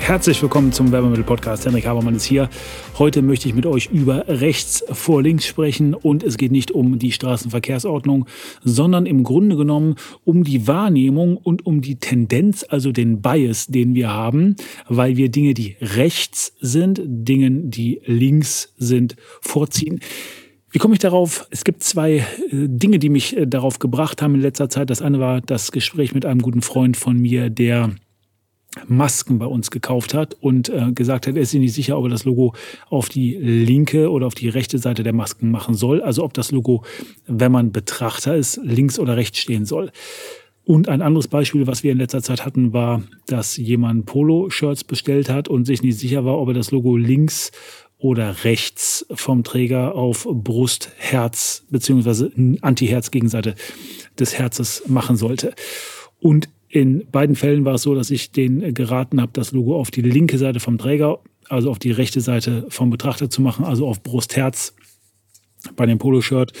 Herzlich willkommen zum Werbemittel-Podcast. Henrik Habermann ist hier. Heute möchte ich mit euch über rechts vor links sprechen und es geht nicht um die Straßenverkehrsordnung, sondern im Grunde genommen um die Wahrnehmung und um die Tendenz, also den Bias, den wir haben, weil wir Dinge, die rechts sind, Dingen, die links sind, vorziehen. Wie komme ich darauf? Es gibt zwei äh, Dinge, die mich äh, darauf gebracht haben in letzter Zeit. Das eine war das Gespräch mit einem guten Freund von mir, der Masken bei uns gekauft hat und äh, gesagt hat, er ist sich nicht sicher, ob er das Logo auf die linke oder auf die rechte Seite der Masken machen soll. Also ob das Logo, wenn man Betrachter ist, links oder rechts stehen soll. Und ein anderes Beispiel, was wir in letzter Zeit hatten, war, dass jemand Polo-Shirts bestellt hat und sich nicht sicher war, ob er das Logo links oder rechts vom Träger auf Brust, Herz beziehungsweise Anti-Herz-Gegenseite des Herzes machen sollte. Und in beiden Fällen war es so, dass ich den geraten habe, das Logo auf die linke Seite vom Träger, also auf die rechte Seite vom Betrachter zu machen, also auf Brust-Herz bei dem Poloshirt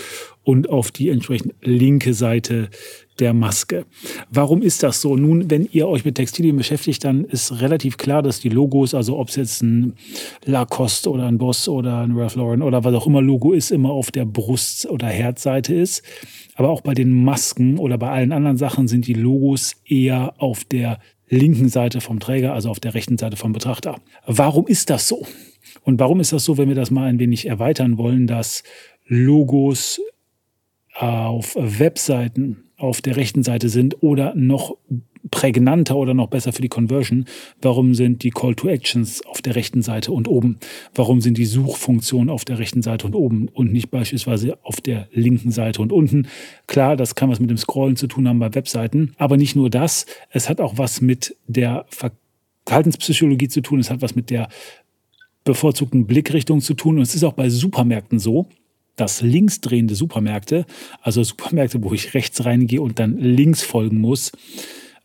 und auf die entsprechend linke Seite der Maske. Warum ist das so? Nun, wenn ihr euch mit Textilien beschäftigt, dann ist relativ klar, dass die Logos, also ob es jetzt ein Lacoste oder ein Boss oder ein Ralph Lauren oder was auch immer Logo ist, immer auf der Brust- oder Herzseite ist. Aber auch bei den Masken oder bei allen anderen Sachen sind die Logos eher auf der linken Seite vom Träger, also auf der rechten Seite vom Betrachter. Warum ist das so? Und warum ist das so, wenn wir das mal ein wenig erweitern wollen, dass Logos auf Webseiten auf der rechten Seite sind oder noch prägnanter oder noch besser für die Conversion. Warum sind die Call to Actions auf der rechten Seite und oben? Warum sind die Suchfunktionen auf der rechten Seite und oben und nicht beispielsweise auf der linken Seite und unten? Klar, das kann was mit dem Scrollen zu tun haben bei Webseiten, aber nicht nur das. Es hat auch was mit der Verhaltenspsychologie zu tun. Es hat was mit der bevorzugten Blickrichtung zu tun. Und es ist auch bei Supermärkten so, dass linksdrehende Supermärkte, also Supermärkte, wo ich rechts reingehe und dann links folgen muss,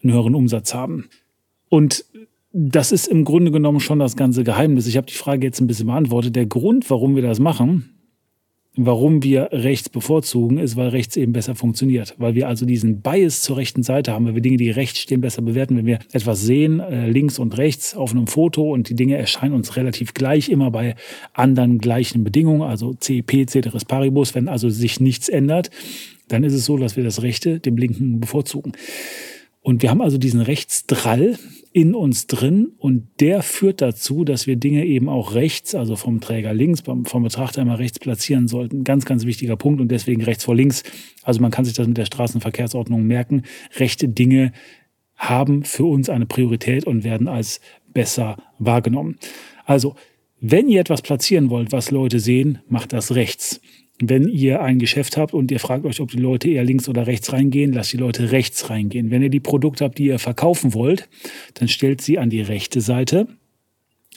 einen höheren Umsatz haben. Und das ist im Grunde genommen schon das ganze Geheimnis. Ich habe die Frage jetzt ein bisschen beantwortet. Der Grund, warum wir das machen, warum wir rechts bevorzugen, ist, weil rechts eben besser funktioniert. Weil wir also diesen Bias zur rechten Seite haben, weil wir Dinge, die rechts stehen, besser bewerten. Wenn wir etwas sehen, äh, links und rechts auf einem Foto und die Dinge erscheinen uns relativ gleich, immer bei anderen gleichen Bedingungen, also CP, Ceteris Paribus, wenn also sich nichts ändert, dann ist es so, dass wir das Rechte dem Linken bevorzugen. Und wir haben also diesen Rechtsdrall in uns drin und der führt dazu, dass wir Dinge eben auch rechts, also vom Träger links, vom Betrachter immer rechts platzieren sollten. Ganz, ganz wichtiger Punkt und deswegen rechts vor links. Also man kann sich das mit der Straßenverkehrsordnung merken. Rechte Dinge haben für uns eine Priorität und werden als besser wahrgenommen. Also, wenn ihr etwas platzieren wollt, was Leute sehen, macht das rechts. Wenn ihr ein Geschäft habt und ihr fragt euch, ob die Leute eher links oder rechts reingehen, lasst die Leute rechts reingehen. Wenn ihr die Produkte habt, die ihr verkaufen wollt, dann stellt sie an die rechte Seite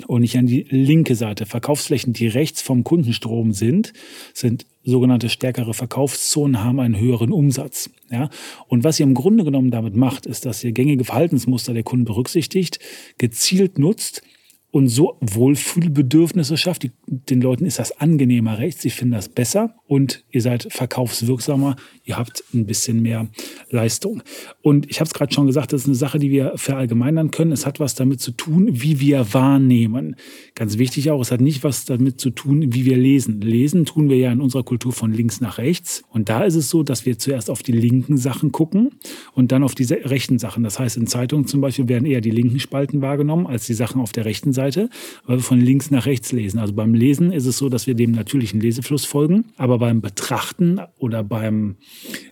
und nicht an die linke Seite. Verkaufsflächen, die rechts vom Kundenstrom sind, sind sogenannte stärkere Verkaufszonen, haben einen höheren Umsatz. Ja? Und was ihr im Grunde genommen damit macht, ist, dass ihr gängige Verhaltensmuster der Kunden berücksichtigt, gezielt nutzt und so Wohlfühlbedürfnisse schafft. Die, den Leuten ist das angenehmer rechts, sie finden das besser und ihr seid verkaufswirksamer, ihr habt ein bisschen mehr Leistung. Und ich habe es gerade schon gesagt, das ist eine Sache, die wir verallgemeinern können. Es hat was damit zu tun, wie wir wahrnehmen. Ganz wichtig auch, es hat nicht was damit zu tun, wie wir lesen. Lesen tun wir ja in unserer Kultur von links nach rechts. Und da ist es so, dass wir zuerst auf die linken Sachen gucken und dann auf diese rechten Sachen. Das heißt, in Zeitungen zum Beispiel werden eher die linken Spalten wahrgenommen als die Sachen auf der rechten Seite. Seite, weil wir von links nach rechts lesen. Also beim Lesen ist es so, dass wir dem natürlichen Lesefluss folgen, aber beim Betrachten oder beim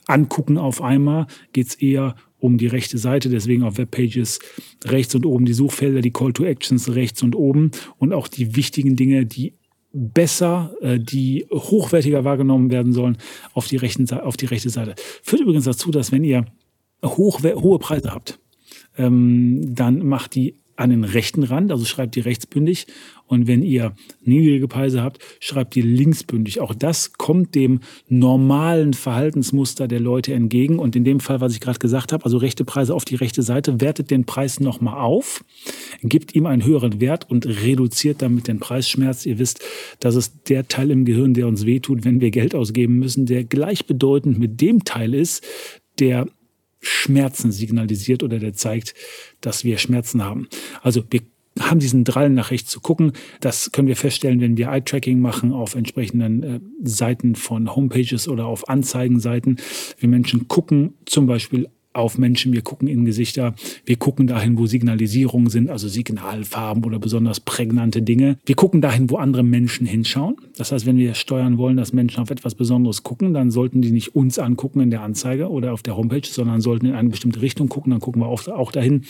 Angucken auf einmal geht es eher um die rechte Seite, deswegen auf Webpages rechts und oben die Suchfelder, die Call to Actions rechts und oben und auch die wichtigen Dinge, die besser, äh, die hochwertiger wahrgenommen werden sollen, auf die, rechten, auf die rechte Seite. Führt übrigens dazu, dass wenn ihr hoch, hohe Preise habt, ähm, dann macht die an den rechten Rand, also schreibt die rechtsbündig. Und wenn ihr niedrige Preise habt, schreibt die linksbündig. Auch das kommt dem normalen Verhaltensmuster der Leute entgegen. Und in dem Fall, was ich gerade gesagt habe, also rechte Preise auf die rechte Seite, wertet den Preis nochmal auf, gibt ihm einen höheren Wert und reduziert damit den Preisschmerz. Ihr wisst, das ist der Teil im Gehirn, der uns wehtut, wenn wir Geld ausgeben müssen, der gleichbedeutend mit dem Teil ist, der Schmerzen signalisiert oder der zeigt, dass wir Schmerzen haben. Also wir haben diesen Drall nach rechts zu gucken. Das können wir feststellen, wenn wir Eye-Tracking machen auf entsprechenden äh, Seiten von Homepages oder auf Anzeigenseiten. Wir Menschen gucken zum Beispiel auf Menschen, wir gucken in Gesichter, wir gucken dahin, wo Signalisierungen sind, also Signalfarben oder besonders prägnante Dinge. Wir gucken dahin, wo andere Menschen hinschauen. Das heißt, wenn wir steuern wollen, dass Menschen auf etwas Besonderes gucken, dann sollten die nicht uns angucken in der Anzeige oder auf der Homepage, sondern sollten in eine bestimmte Richtung gucken, dann gucken wir auch dahin.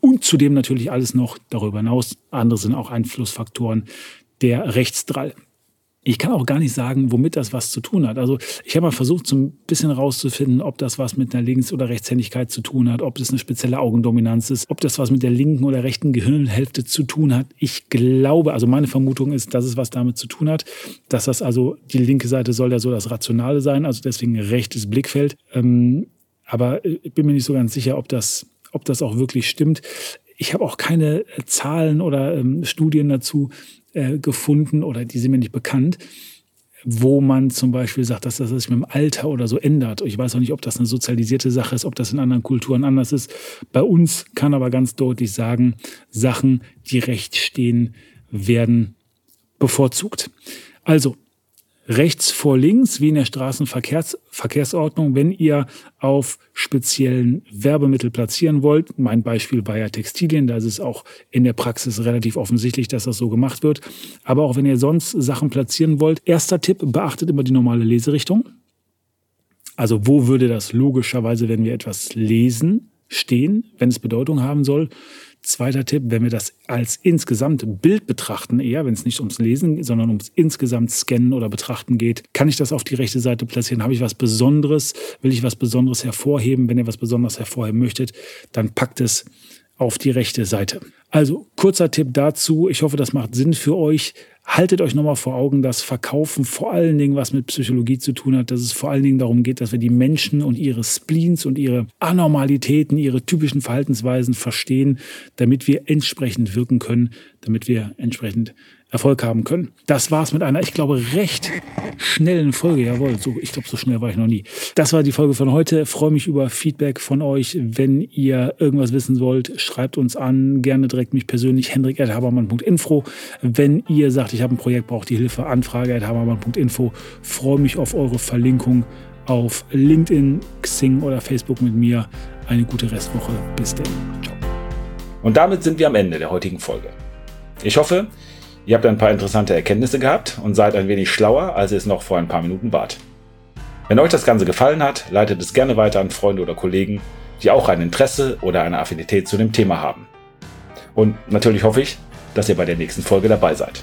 Und zudem natürlich alles noch darüber hinaus. Andere sind auch Einflussfaktoren der Rechtsdrall. Ich kann auch gar nicht sagen, womit das was zu tun hat. Also ich habe mal versucht, so ein bisschen rauszufinden, ob das was mit einer Links- oder Rechtshändigkeit zu tun hat, ob das eine spezielle Augendominanz ist, ob das was mit der linken oder rechten Gehirnhälfte zu tun hat. Ich glaube, also meine Vermutung ist, dass es was damit zu tun hat, dass das also die linke Seite soll ja so das Rationale sein, also deswegen rechtes Blickfeld. Ähm, aber ich bin mir nicht so ganz sicher, ob das, ob das auch wirklich stimmt. Ich habe auch keine Zahlen oder ähm, Studien dazu, äh, gefunden oder die sind mir nicht bekannt, wo man zum Beispiel sagt, dass das sich mit dem Alter oder so ändert. Ich weiß auch nicht, ob das eine sozialisierte Sache ist, ob das in anderen Kulturen anders ist. Bei uns kann aber ganz deutlich sagen, Sachen, die recht stehen, werden bevorzugt. Also rechts vor links, wie in der Straßenverkehrsordnung, wenn ihr auf speziellen Werbemittel platzieren wollt. Mein Beispiel war ja Textilien, da ist es auch in der Praxis relativ offensichtlich, dass das so gemacht wird. Aber auch wenn ihr sonst Sachen platzieren wollt, erster Tipp, beachtet immer die normale Leserichtung. Also wo würde das logischerweise, wenn wir etwas lesen, stehen, wenn es Bedeutung haben soll? Zweiter Tipp, wenn wir das als insgesamt Bild betrachten, eher, wenn es nicht ums Lesen, sondern ums insgesamt Scannen oder Betrachten geht, kann ich das auf die rechte Seite platzieren? Habe ich was Besonderes? Will ich was Besonderes hervorheben? Wenn ihr was Besonderes hervorheben möchtet, dann packt es auf die rechte Seite. Also kurzer Tipp dazu. Ich hoffe, das macht Sinn für euch. Haltet euch nochmal vor Augen, dass Verkaufen vor allen Dingen was mit Psychologie zu tun hat, dass es vor allen Dingen darum geht, dass wir die Menschen und ihre Spleens und ihre Anormalitäten, ihre typischen Verhaltensweisen verstehen, damit wir entsprechend wirken können, damit wir entsprechend Erfolg haben können. Das war's mit einer, ich glaube, recht schnellen Folge. Jawohl, so, ich glaube, so schnell war ich noch nie. Das war die Folge von heute. freue mich über Feedback von euch. Wenn ihr irgendwas wissen wollt, schreibt uns an. Gerne direkt mich persönlich, hendrik.habermann.info. Wenn ihr sagt, ich habe ein Projekt, braucht die Hilfe, anfrage.habermann.info. Freue mich auf eure Verlinkung auf LinkedIn, Xing oder Facebook mit mir. Eine gute Restwoche. Bis dann. Ciao. Und damit sind wir am Ende der heutigen Folge. Ich hoffe, Ihr habt ein paar interessante Erkenntnisse gehabt und seid ein wenig schlauer, als ihr es noch vor ein paar Minuten wart. Wenn euch das Ganze gefallen hat, leitet es gerne weiter an Freunde oder Kollegen, die auch ein Interesse oder eine Affinität zu dem Thema haben. Und natürlich hoffe ich, dass ihr bei der nächsten Folge dabei seid.